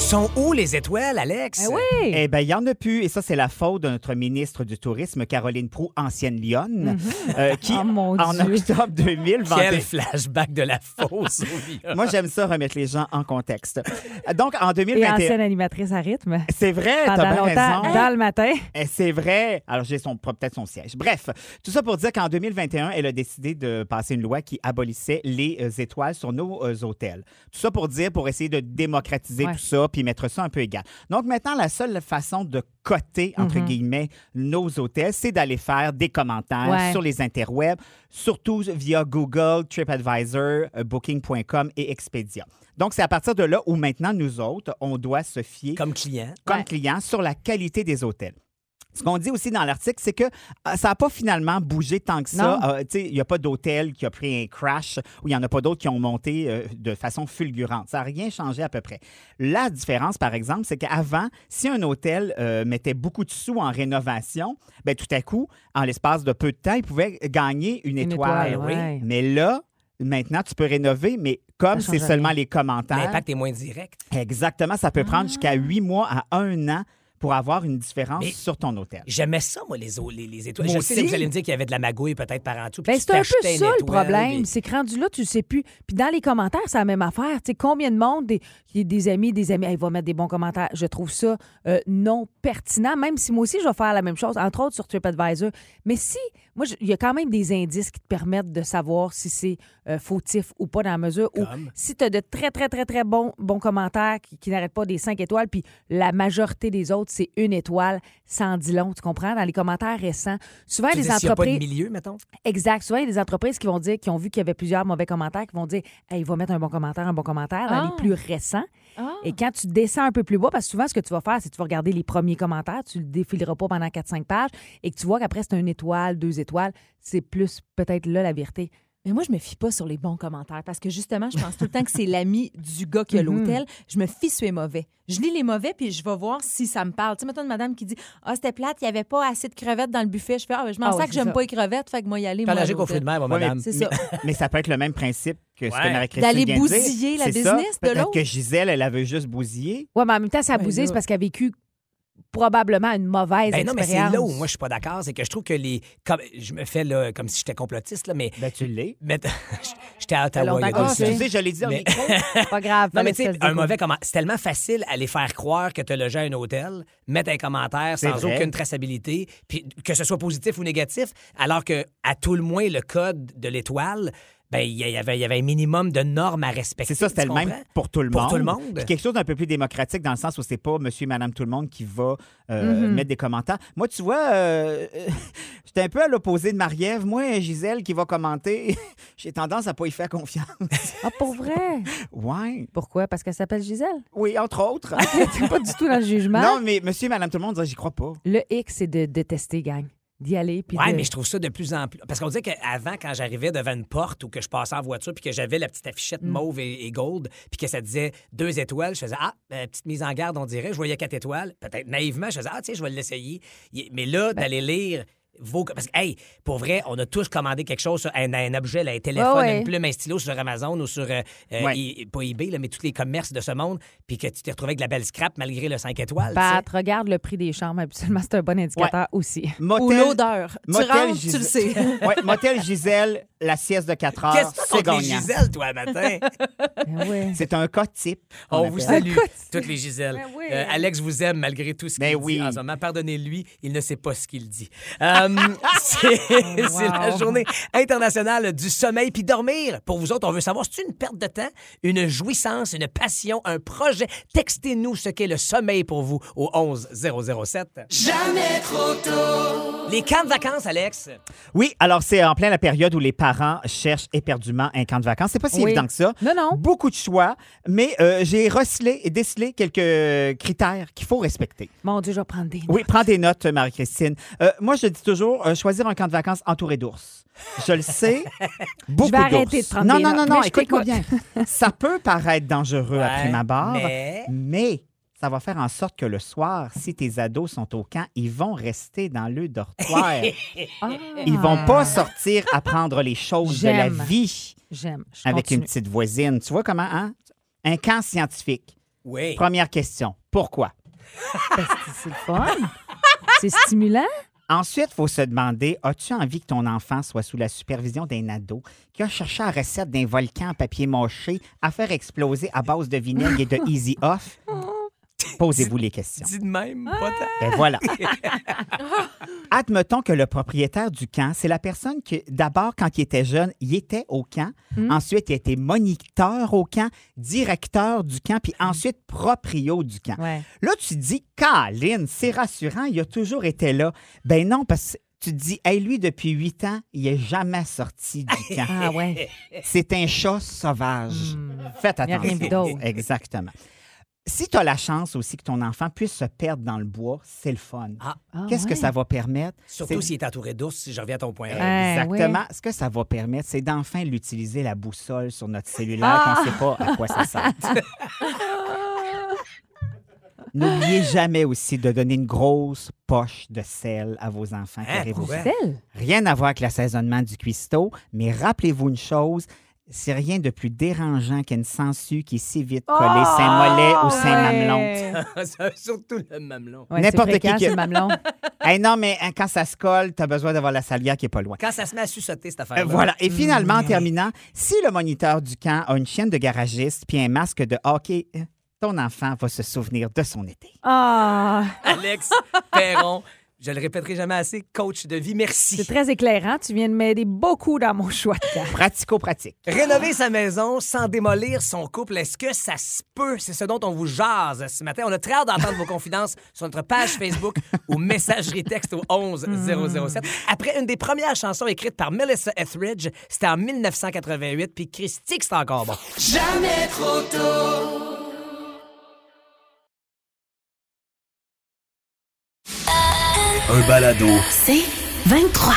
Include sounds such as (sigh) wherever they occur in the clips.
Sont où les étoiles, Alex? Eh oui. Eh bien, il n'y en a plus. Et ça, c'est la faute de notre ministre du Tourisme, Caroline Proux, ancienne Lyonne, euh, qui, Oh, mon en Dieu. octobre 2000, vantait- Quel flashback de la fausse. Moi, j'aime ça remettre les gens en contexte. Donc, en Et 2021... ancienne animatrice à rythme. C'est vrai, t'as bien longtemps, raison. dans le matin. Eh, C'est vrai. Alors, j'ai son, peut-être son siège. Bref, tout ça pour dire qu'en 2021, elle a décidé de passer une loi qui abolissait les euh, étoiles sur nos euh, hôtels. Tout ça pour dire, pour essayer de démocratiser Ouais. tout ça puis mettre ça un peu égal. Donc, maintenant, la seule façon de coter, entre Mhm. guillemets, nos hôtels, c'est d'aller faire des commentaires Ouais. sur les interwebs, surtout via Google, TripAdvisor, euh, Booking.com et Expedia. Donc, c'est à partir de là où maintenant, nous autres, on doit se fier Comme client. comme Ouais. client sur la qualité des hôtels. Ce qu'on dit aussi dans l'article, c'est que euh, ça n'a pas finalement bougé tant que ça. Euh, tu sais, Il n'y a pas d'hôtel qui a pris un crash ou il n'y en a pas d'autres qui ont monté euh, de façon fulgurante. Ça n'a rien changé à peu près. La différence, par exemple, c'est qu'avant, si un hôtel euh, mettait beaucoup de sous en rénovation, ben, tout à coup, en l'espace de peu de temps, il pouvait gagner une, Une étoile. étoile, ouais. Mais là, maintenant, tu peux rénover, mais comme c'est seulement rien. les commentaires, L'impact est moins direct. Exactement, ça peut prendre jusqu'à huit mois à un an pour avoir une différence Mais- sur ton hôtel. J'aimais ça, moi, les, les, les étoiles. Moi je sais aussi. que vous allez me dire qu'il y avait de la magouille peut-être par en dessous. Ben, c'est un peu ça le problème. puis- C'est que rendu là, tu sais plus. Puis dans les commentaires, c'est la même affaire. Tu sais, combien de monde, des, des amis, des amis, Hey, il va mettre des bons commentaires. Je trouve ça euh, non pertinent, même si moi aussi, je vais faire la même chose, entre autres sur TripAdvisor. Mais si, moi, il y a quand même des indices qui te permettent de savoir si c'est euh, fautif ou pas dans la mesure où Comme? si tu as de très, très, très, très bons, bons commentaires qui, qui n'arrêtent pas des cinq étoiles, puis la majorité des autres, c'est une étoile, sans dit long, tu comprends? Dans les commentaires récents, souvent, Tu les dis y a pas de entreprises... milieu, mettons? Exact. Souvent, il y a des entreprises qui vont dire, qui ont vu qu'il y avait plusieurs mauvais commentaires, qui vont dire, hey, il va mettre un bon commentaire, un bon commentaire, dans Ah. les plus récents. Et quand tu descends un peu plus bas, parce que souvent, ce que tu vas faire, c'est que tu vas regarder les premiers commentaires, tu le défileras pas pendant 4-5 pages, et que tu vois qu'après, c'est une étoile, deux étoiles, c'est plus peut-être là la vérité. Mais moi, je me fie pas sur les bons commentaires parce que justement, je pense tout le temps que c'est (laughs) l'ami du gars qui a Mhm. l'hôtel. Je me fie sur les mauvais. Je lis les mauvais puis je vais voir si ça me parle. Tu sais, mettons une madame qui dit Ah, c'était plate, il n'y avait pas assez de crevettes dans le buffet. Je fais Ah, ben, je m'en Ah sers que j'aime pas les crevettes, fait que moi y aller. Aux fruits de mer, moi, madame. Mais, ça. (laughs) mais ça peut être le même principe que ce Ouais. que Marie-Christine D'aller bousiller la business ça. de Peut-être l'autre. que Gisèle, elle avait juste bousillé. Ouais, mais en même temps, ça a c'est parce qu'elle a vécu probablement une mauvaise Ben non, mais c'est là où moi je suis pas d'accord, c'est que je trouve que les comme je me fais là, comme si j'étais complotiste là, mais, Ben, tu l'es. (laughs) mais- j'étais à Ottawa il y a je l'ai dit Mais- micro. (laughs) Pas grave. Non, mais tu sais, un mauvais comment. C'est tellement facile à les faire croire que tu as logé à un hôtel, mettre un commentaire sans vrai. aucune traçabilité, puis que ce soit positif ou négatif, alors que à tout le moins le code de l'étoile, ben il y avait il y avait un minimum de normes à respecter. C'est ça, c'était le même pour tout le Pour monde. tout le monde. Puis quelque chose d'un peu plus démocratique dans le sens où c'est pas monsieur et madame tout le monde qui va euh, Mhm. mettre des commentaires. Moi, tu vois, euh, (laughs) j'étais un peu à l'opposé de Marie-Ève. Moi, Gisèle qui va commenter, (laughs) j'ai tendance à pas y faire confiance. Ah, pour vrai? (laughs) ouais. Pourquoi? Parce qu'elle s'appelle Gisèle? Oui, entre autres. Pas du tout dans le jugement. Non, mais monsieur et madame tout le monde, j'y crois pas. Le X, c'est de, de tester, gang. D'y aller. Puis Ouais, de- mais je trouve ça de plus en plus. Parce qu'on disait qu'avant, quand j'arrivais devant une porte ou que je passais en voiture puis que j'avais la petite affichette Mm. mauve et, et gold puis que ça disait deux étoiles, je faisais Ah, ben, petite mise en garde, on dirait. Je voyais quatre étoiles. Peut-être naïvement, je faisais Ah, tiens, je vais l'essayer. Mais là, Ben d'aller lire. Vos... Parce que, hey, pour vrai, on a tous commandé quelque chose, sur un, un objet, là, un téléphone, Ouais, ouais. une plume, un stylo sur Amazon ou sur, euh, euh, Ouais. I- pas eBay, là, mais tous les commerces de ce monde, puis que tu t'es retrouvé avec de la belle scrap malgré le 5 étoiles. tu. Pat, regarde le prix des chambres. Habituellement, c'est un bon indicateur aussi. Ou Motel, l'odeur. Tu motel rentres, tu Gisèle- le sais. (laughs) ouais, motel Gisèle, la sieste de 4 heures, Qu'est-ce que c'est tu gagnant. Gisèle, toi, matin? (laughs) Ben ouais. C'est un cas type. On qu'on vous salue, toutes les Gisèles. Ben. Euh, Alex vous aime malgré tout ce qu'il Ben dit oui. en ce moment. Pardonnez-lui, il ne sait pas ce qu'il dit. Euh, (laughs) (laughs) c'est c'est la journée internationale du sommeil. Puis dormir, pour vous autres, on veut savoir, c'est une perte de temps, une jouissance, une passion, un projet? Textez-nous ce qu'est le sommeil pour vous au 11 007. Jamais trop tôt. Les camps de vacances, Alex. Oui, alors c'est en plein la période où les parents cherchent éperdument un camp de vacances. C'est pas si Oui. évident que ça. Non, non. Beaucoup de choix, mais euh, j'ai recelé et décelé quelques critères qu'il faut respecter. Mon Dieu, je vais prendre des Oui, prends des notes, Marie-Christine. Euh, moi, je dis toujours, euh, choisir un camp de vacances entouré d'ours. Je le sais, (laughs) beaucoup d'ours. arrêter de prendre Non, des non, non, notes, non, mais je écoute-moi bien. t'écoute. Ça peut paraître dangereux à Ouais, prime abord, mais- mais ça va faire en sorte que le soir, si tes ados sont au camp, ils vont rester dans le dortoir. (laughs) Ils vont pas sortir apprendre les choses de la J'aime. vie J'aime. Je avec continue. une petite voisine. Tu vois comment, hein? Un camp scientifique. Oui. Première question. Pourquoi? Parce que c'est le fun. c'est stimulant. Ensuite, il faut se demander as-tu envie que ton enfant soit sous la supervision d'un ado qui a cherché la recette d'un volcan en papier mâché à faire exploser à base de vinaigre et de Easy Off? Posez-vous les questions. Dis de même, pas tant. Ben voilà. (laughs) Admettons que le propriétaire du camp, c'est la personne qui, d'abord, quand il était jeune, il était au camp. Ensuite, il était moniteur au camp, directeur du camp, puis ensuite proprio du camp. Ouais. Là, tu te dis, Caroline, c'est rassurant, il a toujours été là. Ben non, parce que tu te dis, hey, lui, depuis huit ans, il n'est jamais sorti du (laughs) camp. Ah ouais. C'est un chat sauvage. Faites Il y a rien attention. d'autre. Exactement. Si tu as la chance aussi que ton enfant puisse se perdre dans le bois, c'est le fun. Ah, Ah Qu'est-ce que ça va permettre? surtout s'il est entouré d'ours, si je reviens à ton point. Ouais. Exactement. Ce que ça va permettre, c'est d'enfin l'utiliser la boussole sur notre cellulaire qu'on ne sait pas à quoi ça sert. (laughs) N'oubliez jamais aussi de donner une grosse poche de sel à vos enfants qui Hein, arrivent. Rien à voir avec l'assaisonnement du cuistot, mais rappelez-vous une chose, c'est rien de plus dérangeant qu'une sangsue qui est si vite collée Saint-Mollet ou Saint-Mamelon. (laughs) Ouais. Surtout le mamelon. Ouais, N'importe qui qui- mamelon. (laughs) Hey, non, mais hein, quand ça se colle, tu as besoin d'avoir la salière qui est pas loin. Quand ça se met à suçoter, cette Euh, affaire-là. voilà. Et finalement, en terminant, si le moniteur du camp a une chienne de garagiste puis un masque de hockey, euh, ton enfant va se souvenir de son été. Ah, Alex Perron, je le répéterai jamais assez, coach de vie, merci. c'est très éclairant. Tu viens de m'aider beaucoup dans mon choix de camp. Pratico-pratique. Rénover sa maison sans démolir son couple, est-ce que ça se peut? C'est ce dont on vous jase ce matin. On a très hâte d'entendre vos confidences (laughs) sur notre page Facebook ou messagerie texte au 11 007. Après une des premières chansons écrites par Melissa Etheridge, c'était en 1988, puis Christy, que c'est encore bon. Un balado. C'est 23.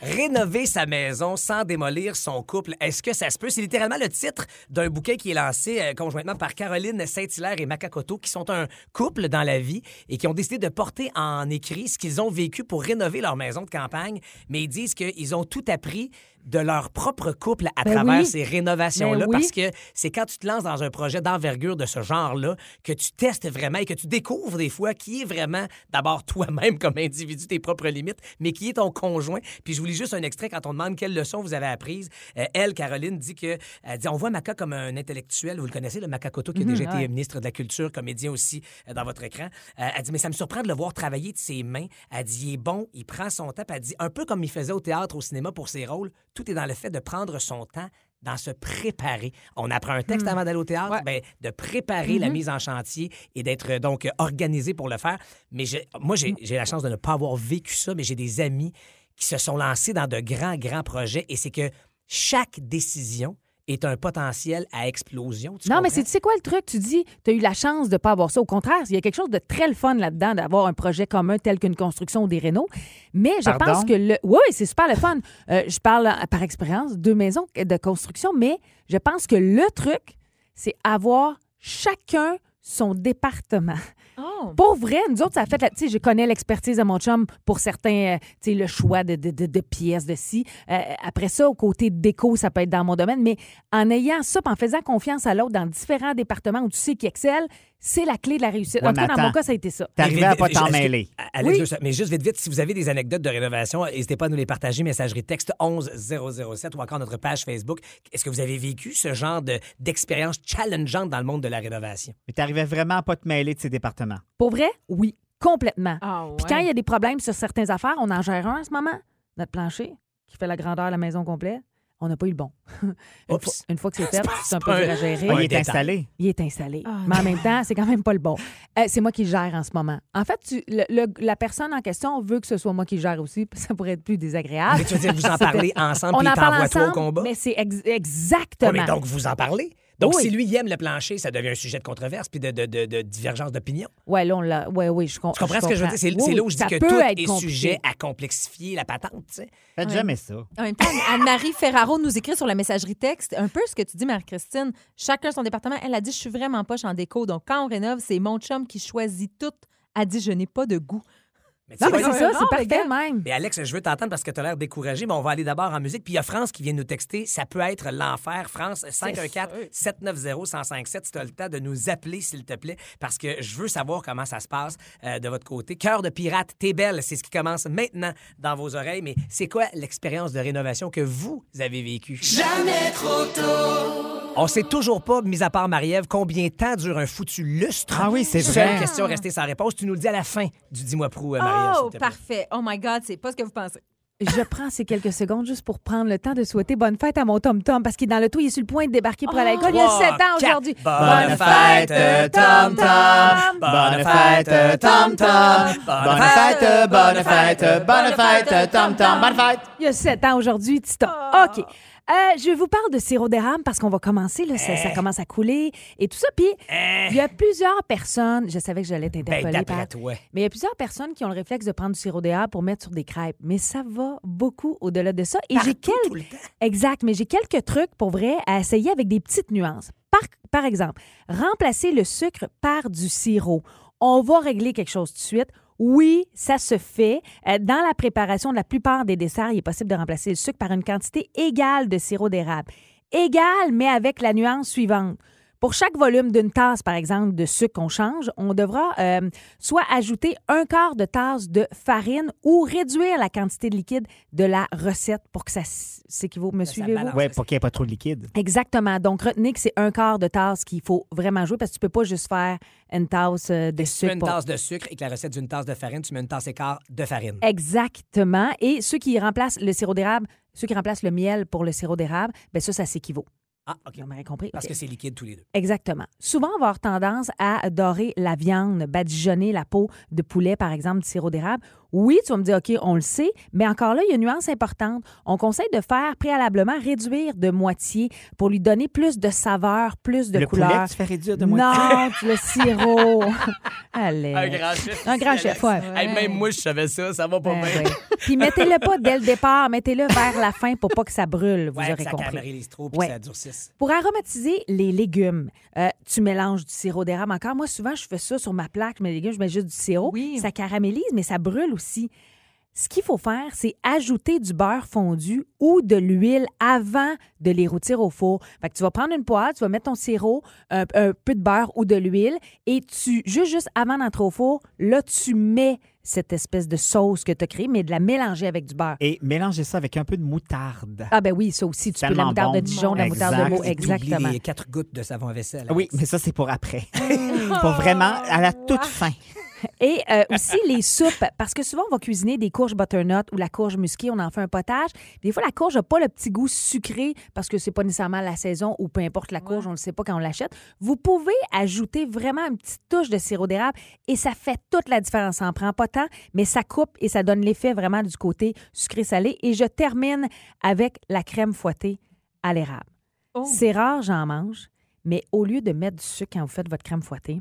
Rénover sa maison sans démolir son couple, est-ce que ça se peut? C'est littéralement le titre d'un bouquin qui est lancé euh, conjointement par Caroline Saint-Hilaire et Makakoto, qui sont un couple dans la vie et qui ont décidé de porter en écrit ce qu'ils ont vécu pour rénover leur maison de campagne. Mais ils disent qu'ils ont tout appris de leur propre couple à Ben travers oui. ces rénovations-là Ben oui. parce que c'est quand tu te lances dans un projet d'envergure de ce genre-là que tu testes vraiment et que tu découvres des fois qui est vraiment d'abord (laughs) toi-même comme individu, tes propres limites, mais qui est ton conjoint. Puis je vous lis juste un extrait quand on demande quelle leçon vous avez apprise. Euh, elle, Caroline, dit que elle dit on voit Maca comme un intellectuel. Vous le connaissez, le Macacoto qui a déjà été ministre de la Culture, comédien aussi euh, dans votre écran. Euh, elle dit mais ça me surprend de le voir travailler de ses mains. Elle dit il est bon, il prend son temps. Elle dit un peu comme il faisait au théâtre, au cinéma pour ses rôles. Tout est dans le fait de prendre son temps dans se préparer. On apprend un texte avant d'aller au théâtre, Ouais. ben, de préparer la mise en chantier et d'être euh, donc organisé pour le faire. Mais je- moi, j'ai j'ai la chance de ne pas avoir vécu ça, mais j'ai des amis qui se sont lancés dans de grands, grands projets et c'est que chaque décision est un potentiel à explosion. tu Non, mais comprends? c'est, tu sais quoi le truc? Tu dis, tu as eu la chance de ne pas avoir ça. Au contraire, il y a quelque chose de très le fun là-dedans d'avoir un projet commun tel qu'une construction ou des rénaux. Mais je Pardon? pense que le. Oui, c'est super le fun. Euh, je parle par expérience, deux maisons de construction, mais je pense que le truc, c'est avoir chacun son département. Oh. Pour vrai, nous autres, ça a fait. la- Tu sais, je connais l'expertise de mon chum pour certains, euh, tu sais, le choix de, de, de- de pièces, de ci. Euh, après ça, au côté déco, ça peut être dans mon domaine. Mais en ayant ça, en faisant confiance à l'autre dans différents départements où tu sais qu'il excelle, c'est la clé de la réussite. Ouais, en tout cas, dans mon cas, ça a été ça. Vite, à pas t'en mêler. Alex, Oui. mais juste vite, vite, si vous avez des anecdotes de rénovation, n'hésitez pas à nous les partager, messagerie texte 11007 ou encore notre page Facebook. Est-ce que vous avez vécu ce genre de- d'expérience challengeante dans le monde de la rénovation? Mais t'arrivais vraiment à pas te mêler de ces départements. Pour vrai, oui, complètement. Ah, Puis quand il y a des problèmes sur certaines affaires, on en gère un en ce moment. Notre plancher, qui fait la grandeur de la maison complète, on n'a pas eu le bon. (laughs) une, Oups. fois, une fois que c'est fait, (laughs) c'est un peu dur à gérer. Ah, il est installé. Il est installé. Ah. Mais en même temps, c'est quand même pas le bon. Euh, c'est moi qui gère en ce moment. En fait, tu- le- le- la personne en question veut que ce soit moi qui gère aussi, puis (laughs) ça pourrait être plus désagréable. Mais tu veux dire, vous en parlez ensemble On puis en parle toi au ensemble, combat? mais c'est ex- Ouais, exactement. mais donc, vous en parlez? Donc, Oui. si lui, il aime le plancher, ça devient un sujet de controverse puis de, de, de- de divergence d'opinion. Ouais, là, on l'a. Ouais, oui, je, com- Tu comprends ce que je veux dire? C'est Oui, là où oui, je dis ça que peut tout être est compliqué. sujet à complexifier la patente. tu sais. Faites Ouais. jamais ça. En même temps, Anne-Marie Ferraro nous écrit sur la messagerie texte un peu ce que tu dis, Marie-Christine. Chacun son département. Elle a dit Je suis vraiment poche en déco. Donc, quand on rénove, c'est mon chum qui choisit tout. A dit Je n'ai pas de goût. Mais Non, mais c'est ça, c'est parfait même. Mais Alex, je veux t'entendre parce que tu as l'air découragé, mais on va aller d'abord en musique. Puis il y a France qui vient nous texter. Ça peut être l'enfer. France, 514-790-1057. Si tu as le temps de nous appeler, s'il te plaît, parce que je veux savoir comment ça se passe euh, de votre côté. Cœur de pirate, t'es belle. C'est ce qui commence maintenant dans vos oreilles. Mais c'est quoi l'expérience de rénovation que vous avez vécue? Jamais trop tôt. On sait toujours pas, mis à part Marie-Ève, combien de temps dure un foutu lustre. Ah oui, c'est Seule vrai. question restée sans réponse. Tu nous le dis à la fin du Dis-moi prou, euh, Marie-Ève. Oh, parfait. Oh my God, c'est pas ce que vous pensez. Je prends ces quelques secondes juste pour prendre le temps de souhaiter bonne fête à mon Tom Tom parce qu'il est dans le tout, il est sur le point de débarquer pour aller à l'école. Il y a Trois, 7 ans aujourd'hui. Bonne fête, Tom Tom. Bonne fête, Tom Tom. Bonne fête, bonne fête, bonne fête, Tom Tom. Bonne fête. Il y a 7 ans aujourd'hui, Titon. Ah. OK. Euh, je vous parle de sirop d'érable parce qu'on va commencer, là, ça, ça Eh. commence à couler et tout ça. Puis, il y a plusieurs personnes, je savais que j'allais Ben, t'interpeller, d'après Pat, toi. mais il y a plusieurs personnes qui ont le réflexe de prendre du sirop d'érable pour mettre sur des crêpes. Mais ça va beaucoup au-delà de ça. Et j'ai Partout, quelques... tout le temps. Exact, mais j'ai quelques trucs pour vrai à essayer avec des petites nuances. Par, par exemple, remplacer le sucre par du sirop. On va régler quelque chose tout de suite. Oui, ça se fait. Euh, Dans la préparation de la plupart des desserts, il est possible de remplacer le sucre par une quantité égale de sirop d'érable. Égale, mais avec la nuance suivante. Pour chaque volume d'une tasse, par exemple, de sucre qu'on change, on devra euh, soit ajouter un quart de tasse de farine ou réduire la quantité de liquide de la recette pour que ça s'équivaut. Me suivez-vous? Ouais, pour qu'il n'y ait pas trop de liquide. Exactement. Donc, retenez que c'est un quart de tasse qu'il faut vraiment jouer parce que tu peux pas juste faire une tasse euh, de Si tu mets sucre. une tasse de sucre et que la recette d'une tasse de farine, tu mets une tasse et quart de farine. Exactement. Et ceux qui remplacent le sirop d'érable, ceux qui remplacent le miel pour le sirop d'érable, bien ça, ça s'équivaut. Ah, OK. Vous m'avez compris? Parce que c'est liquide tous les deux. Exactement. Souvent, on va avoir tendance à dorer la viande, badigeonner la peau de poulet, par exemple, du sirop d'érable. Oui, tu vas me dire, OK, on le sait, mais encore là, il y a une nuance importante. On conseille de faire préalablement réduire de moitié pour lui donner plus de saveur, plus de le couleur. poulet, tu fais réduire de moitié? Non, (laughs) le sirop. (laughs) Allez. chef. Un grand chef, ouais. même moi, je savais ça. Ça va pas Ben bien. Puis mettez-le pas dès le départ, mettez-le vers la fin pour pas que ça brûle, vous Ouais, aurez ça compris. trop puis Ouais. ça durcisse. Pour aromatiser les légumes, euh, tu mélanges du sirop d'érable. Encore, moi, souvent, je fais ça sur ma plaque, les légumes, je mets juste du sirop. Oui. Ça caramélise, mais ça brûle aussi. Ce qu'il faut faire, c'est ajouter du beurre fondu ou de l'huile avant de les rôtir au four. Fait que tu vas prendre une poêle, tu vas mettre ton sirop, un, un peu de beurre ou de l'huile, et tu, juste, juste avant d'entrer au four, là, tu mets cette espèce de sauce que tu as créée, mais de la mélanger avec du beurre. Et mélangez ça avec un peu de moutarde. Ah ben oui, ça aussi, tu peux la moutarde de. Dijon, la moutarde de. Meaux, Et exactement. les quatre gouttes de savon à vaisselle. Oui, mais ça, c'est pour après. (laughs) pour vraiment, à la toute fin. (laughs) Et euh, aussi les soupes, parce que souvent on va cuisiner des courges butternut ou la courge musquée, on en fait un potage. Des fois, la courge n'a pas le petit goût sucré parce que c'est pas nécessairement la saison ou peu importe la courge, on ne le sait pas quand on l'achète. Vous pouvez ajouter vraiment une petite touche de sirop d'érable et ça fait toute la différence. Ça en prend pas tant, mais ça coupe et ça donne l'effet vraiment du côté sucré-salé. Et je termine avec la crème fouettée à l'érable. Oh. C'est rare, j'en mange, mais au lieu de mettre du sucre quand vous faites votre crème fouettée,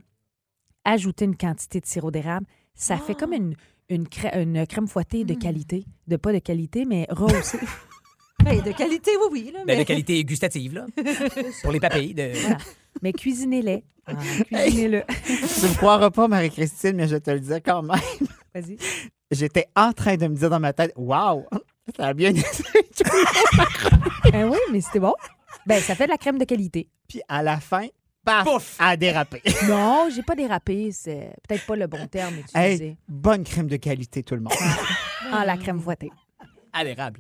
ajoutez une quantité de sirop d'érable. Ça fait comme une, une, crè- une crème fouettée de qualité. De pas de qualité, mais rehaussée. (laughs) Ben, de qualité, oui, oui. Là, Ben, mais... de qualité gustative, là. (laughs) pour les papilles. De... Voilà. mais cuisinez-les. Ah, cuisinez-le. (laughs) Tu ne me croiras pas, Marie-Christine, mais je te le disais quand même. Vas-y. J'étais en train de me dire dans ma tête, waouh, ça a bien été. Ben oui, mais c'était bon. Ben, ça fait de la crème de qualité. Puis à la fin, paf, Pouf! a dérapé. (laughs) Non, j'ai pas dérapé. C'est peut-être pas le bon terme utilisé. Hey, bonne crème de qualité, tout le monde. Ah, la crème fouettée. À l'érable.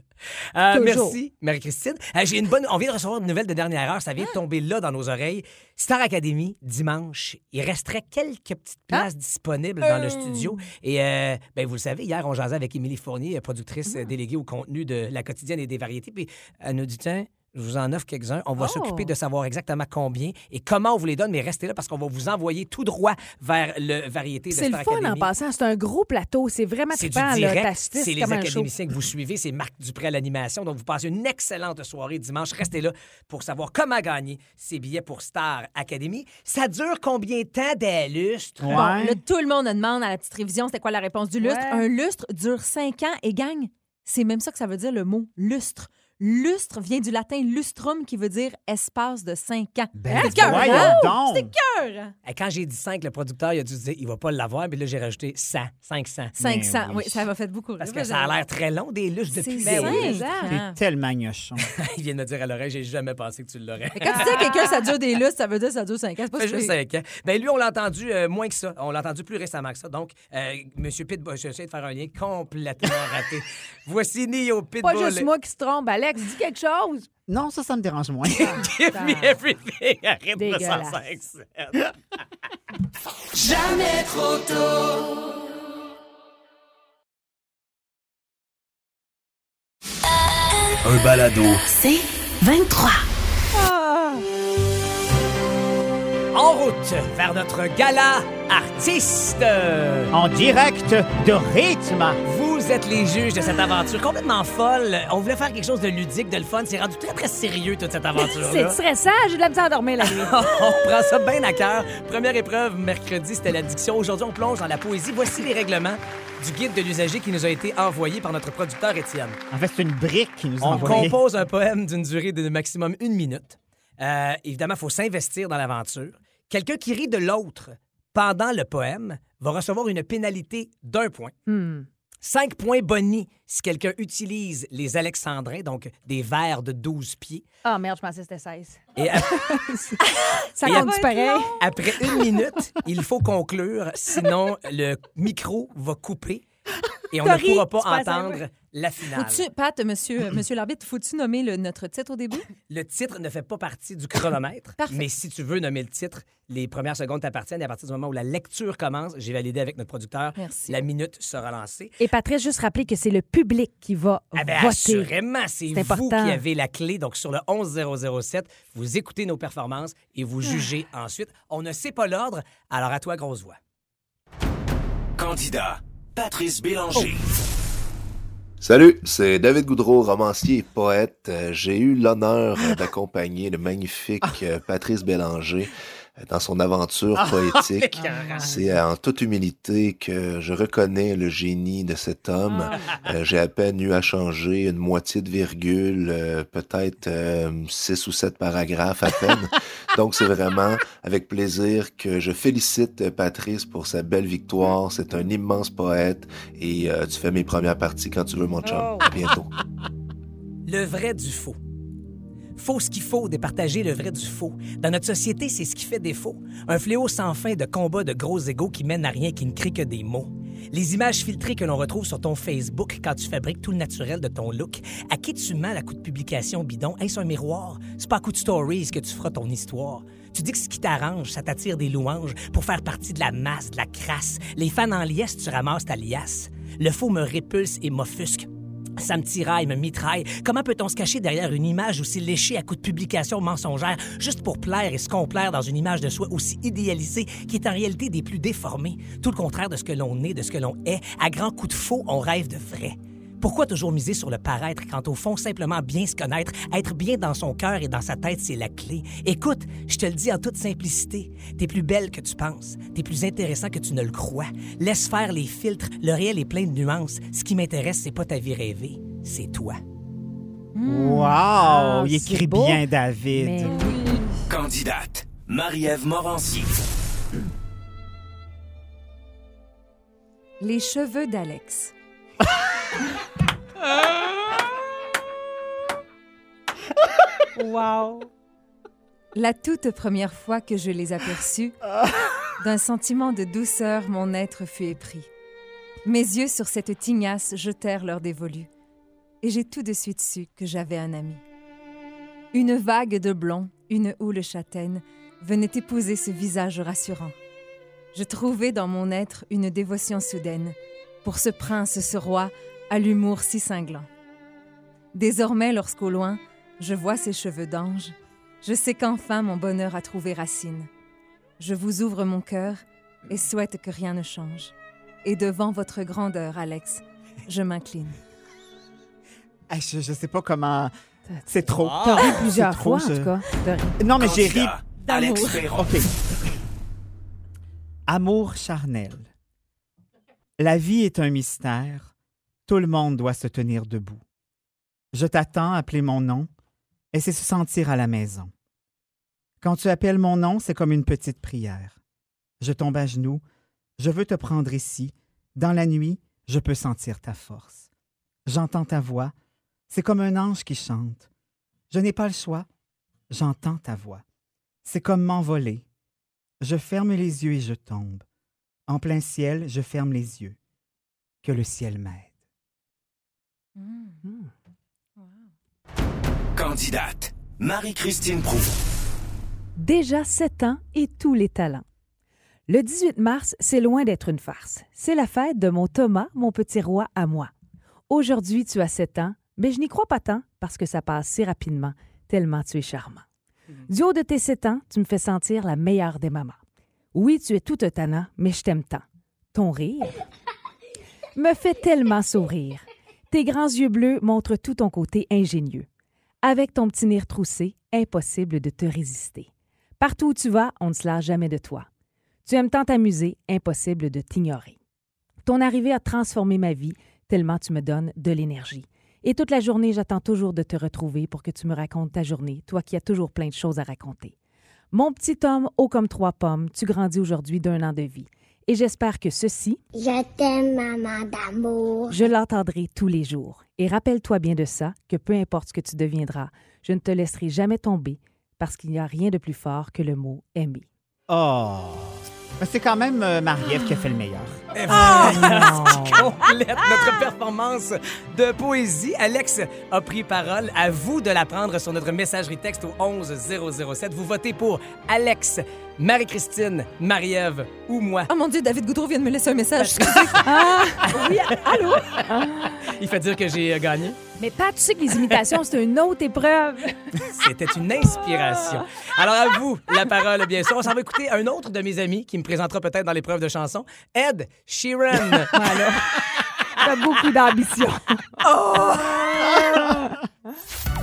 Euh, Toujours. merci, Marie-Christine. Euh, J'ai une bonne. On vient de recevoir une nouvelle de dernière heure. Ça vient de tomber là dans nos oreilles. Star Academy, dimanche. Il resterait quelques petites places disponibles dans le studio. Et euh, ben, vous le savez, hier, on jasait avec Émilie Fournier, productrice euh, déléguée au contenu de La quotidienne et des variétés. Puis elle nous dit tiens, Je vous en offre quelques-uns. On va Oh. s'occuper de savoir exactement combien et comment on vous les donne, mais restez là parce qu'on va vous envoyer tout droit vers le variété de C'est le Star fun en Academy. passant. C'est un gros plateau. C'est vraiment C'est du trippant. là. direct. T'assistes C'est les académiciens que vous suivez. C'est Marc Dupré à l'animation. Donc, vous passez une excellente soirée dimanche. Restez là pour savoir comment gagner ces billets pour Star Academy. Ça dure combien de temps des lustres? Ouais. Bon, là, tout le monde demande à la petite révision c'était quoi la réponse du lustre? Ouais. Un lustre dure cinq ans et gagne. C'est même ça que ça veut dire le mot lustre. Lustre vient du latin lustrum qui veut dire espace de cinq ans. Ben, C'est cœur, hein? donc. C'est cœur! Quand j'ai dit 5, le producteur il a dû se dire il va pas l'avoir. Puis là, j'ai rajouté 100, 500. 500. oui. Oui, ça m'a fait beaucoup Parce rire. que ça a l'air très long, des lustres C'est depuis cinq des lustres. ans. C'est tellement gnochon. (laughs) Il vient de me dire à l'oreille, j'ai jamais pensé que tu l'aurais. Quand tu dis à quelqu'un ça dure des lustres, ça veut dire que ça dure cinq ans. C'est pas juste pire. 5 ans. Ben lui, on l'a entendu euh, moins que ça. On l'a entendu plus récemment que ça. Donc, euh, Monsieur Pitbull, j'essaie de faire un lien complètement raté. (laughs) Voici Neo Pitbull. Pas juste moi qui se trompe. Alex, dis quelque chose. Non, ça, ça me dérange moins. (laughs) Give me everything. (laughs) Arrête de Dégueulasse. 105. (laughs) Un balado. C'est 23. En route vers notre gala artiste. en direct de rythme. Vous êtes les juges de cette aventure complètement folle. On voulait faire quelque chose de ludique, de le fun. C'est rendu très, très sérieux, toute cette C'est aventure-là. stressant. J'ai de la misère à dormir la nuit. (laughs) on prend ça bien à cœur. Première épreuve, mercredi, c'était l'addiction. Aujourd'hui, on plonge dans la poésie. Voici les règlements du guide de l'usager qui nous a été envoyé par notre producteur Étienne. En fait, c'est une brique qui nous a On envoyé. compose un poème d'une durée de maximum une minute. Euh, évidemment, il faut s'investir dans l'aventure. Quelqu'un qui rit de l'autre pendant le poème va recevoir une pénalité d'un point. Hmm. Cinq points bonus si quelqu'un utilise les alexandrins, donc des verres de 12 pieds. Ah merde, je pensais que c'était 16. Et a- (laughs) Ça compte pareil? après une minute, il faut conclure, sinon le micro va couper et on ne pourra pas entendre la finale. Faut-tu, Pat, monsieur, monsieur l'arbitre, faut-tu nommer le- notre titre au début? (laughs) Le titre ne fait pas partie du chronomètre, Parfait. mais si tu veux nommer le titre, les premières secondes t'appartiennent et à partir du moment où la lecture commence, j'ai validé avec notre producteur, Merci. la minute sera lancée. Et Patrice, juste rappeler que c'est le public qui va Ah ben, voter. assurément, c'est C'est vous important. qui avez la clé. Donc, sur le 11007, vous écoutez nos performances et vous jugez ensuite. On ne sait pas l'ordre, alors à toi, grosse voix. Candidat, Patrice Bélanger. Salut, c'est David Goudreau, romancier et poète. Euh, J'ai eu l'honneur (laughs) d'accompagner le magnifique euh, Patrice Bélanger euh, dans son aventure poétique. (laughs) C'est en toute humilité que je reconnais le génie de cet homme. Euh, J'ai à peine eu à changer une moitié de virgule, euh, peut-être euh, six ou sept paragraphes à peine. (laughs) Donc c'est vraiment avec plaisir que je félicite euh, Patrice pour sa belle victoire. C'est un immense poète et euh, tu fais mes premières parties quand tu veux, mon chum. À bientôt. Le vrai du faux. Faut ce qu'il faut, départager le vrai du faux. Dans notre société, c'est ce qui fait défaut. Un fléau sans fin de combats de gros égaux qui mènent à rien, qui ne crient que des mots. Les images filtrées que l'on retrouve sur ton Facebook quand tu fabriques tout le naturel de ton look. À qui tu mens à coup de publication bidon? Est-ce un miroir? C'est pas à coup de stories que tu feras ton histoire. Tu dis que ce qui t'arrange, ça t'attire des louanges pour faire partie de la masse, de la crasse. Les fans en liesse, tu ramasses ta liasse. Le faux me répulse et m'offusque. Ça me tiraille, me mitraille. Comment peut-on se cacher derrière une image aussi léchée à coups de publication mensongère, juste pour plaire et se complaire dans une image de soi aussi idéalisée qui est en réalité des plus déformées? Tout le contraire de ce que l'on est, de ce que l'on est. À grands coups de faux, on rêve de vrai. Pourquoi toujours miser sur le paraître quand au fond, simplement bien se connaître, être bien dans son cœur et dans sa tête, c'est la clé? Écoute, je te le dis en toute simplicité, t'es plus belle que tu penses, t'es plus intéressant que tu ne le crois. Laisse faire les filtres, le réel est plein de nuances. Ce qui m'intéresse, c'est pas ta vie rêvée, c'est toi. Wow! Ah, il écrit beau. bien, David. Mais. Candidate, Marie-Ève Morancier. Les cheveux d'Alex. (laughs) Wow. La toute première fois que je les aperçus, d'un sentiment de douceur, mon être fut épris. Mes yeux sur cette tignasse jetèrent leur dévolu, et j'ai tout de suite su que j'avais un ami. Une vague de blond, une houle châtaine, venait épouser ce visage rassurant. Je trouvai dans mon être une dévotion soudaine pour ce prince, ce roi, à l'humour si cinglant. Désormais, lorsqu'au loin, Je vois ses cheveux d'ange. Je sais qu'enfin mon bonheur a trouvé racine. Je vous ouvre mon cœur et souhaite que rien ne change. Et devant votre grandeur, Alex, je m'incline. Ah, je, je sais pas comment. C'est trop. T'as ri plusieurs C'est trop, fois, en tout cas. Non, mais j'ai ri. Alex. OK. Amour charnel. La vie est un mystère. Tout le monde doit se tenir debout. Je t'attends appeler mon nom, et c'est se sentir à la maison. Quand tu appelles mon nom, c'est comme une petite prière. Je tombe à genoux, je veux te prendre ici. Dans la nuit, je peux sentir ta force. J'entends ta voix, c'est comme un ange qui chante. Je n'ai pas le choix, j'entends ta voix. C'est comme m'envoler. Je ferme les yeux et je tombe. En plein ciel, je ferme les yeux. Que le ciel m'aide. Candidate, Marie-Christine Prou. Déjà 7 ans et tous les talents. Le 18 mars, c'est loin d'être une farce. C'est la fête de mon Thomas, mon petit roi à moi. Aujourd'hui, tu as 7 ans, mais je n'y crois pas tant parce que ça passe si rapidement, tellement tu es charmant. Du haut de tes 7 ans, tu me fais sentir la meilleure des mamans. Oui, tu es tout un tannant, mais je t'aime tant. Ton rire (laughs) me fait tellement sourire. Tes grands yeux bleus montrent tout ton côté ingénieux. Avec ton petit nez retroussé, impossible de te résister. Partout où tu vas, on ne se lâche jamais de toi. Tu aimes tant t'amuser, impossible de t'ignorer. Ton arrivée a transformé ma vie, tellement tu me donnes de l'énergie. Et toute la journée, j'attends toujours de te retrouver pour que tu me racontes ta journée, toi qui as toujours plein de choses à raconter. Mon petit homme, haut comme trois pommes, tu grandis aujourd'hui d'un an de vie. Et j'espère que ceci, Je t'aime, maman d'amour. je l'entendrai tous les jours. Et rappelle-toi bien de ça, que peu importe ce que tu deviendras, je ne te laisserai jamais tomber parce qu'il n'y a rien de plus fort que le mot aimer. Oh! Mais c'est quand même euh, Marie-Ève qui a fait le meilleur. (laughs) Complète notre performance de poésie. Alex a pris parole. À vous de la prendre sur notre messagerie texte au 11007. Vous votez pour Alex, Marie-Christine, Marie-Ève ou moi. Oh mon Dieu, David Goudreau vient de me laisser un message. Ah, oui, allô? Il fait dire que j'ai euh, gagné. Mais Pat, tu sais que les imitations, c'est une autre épreuve. C'était une inspiration. Alors à vous la parole, bien sûr. On s'en va écouter un autre de mes amis qui me présentera peut-être dans l'épreuve de chanson, Ed Sheeran. Voilà. T'as beaucoup d'ambition.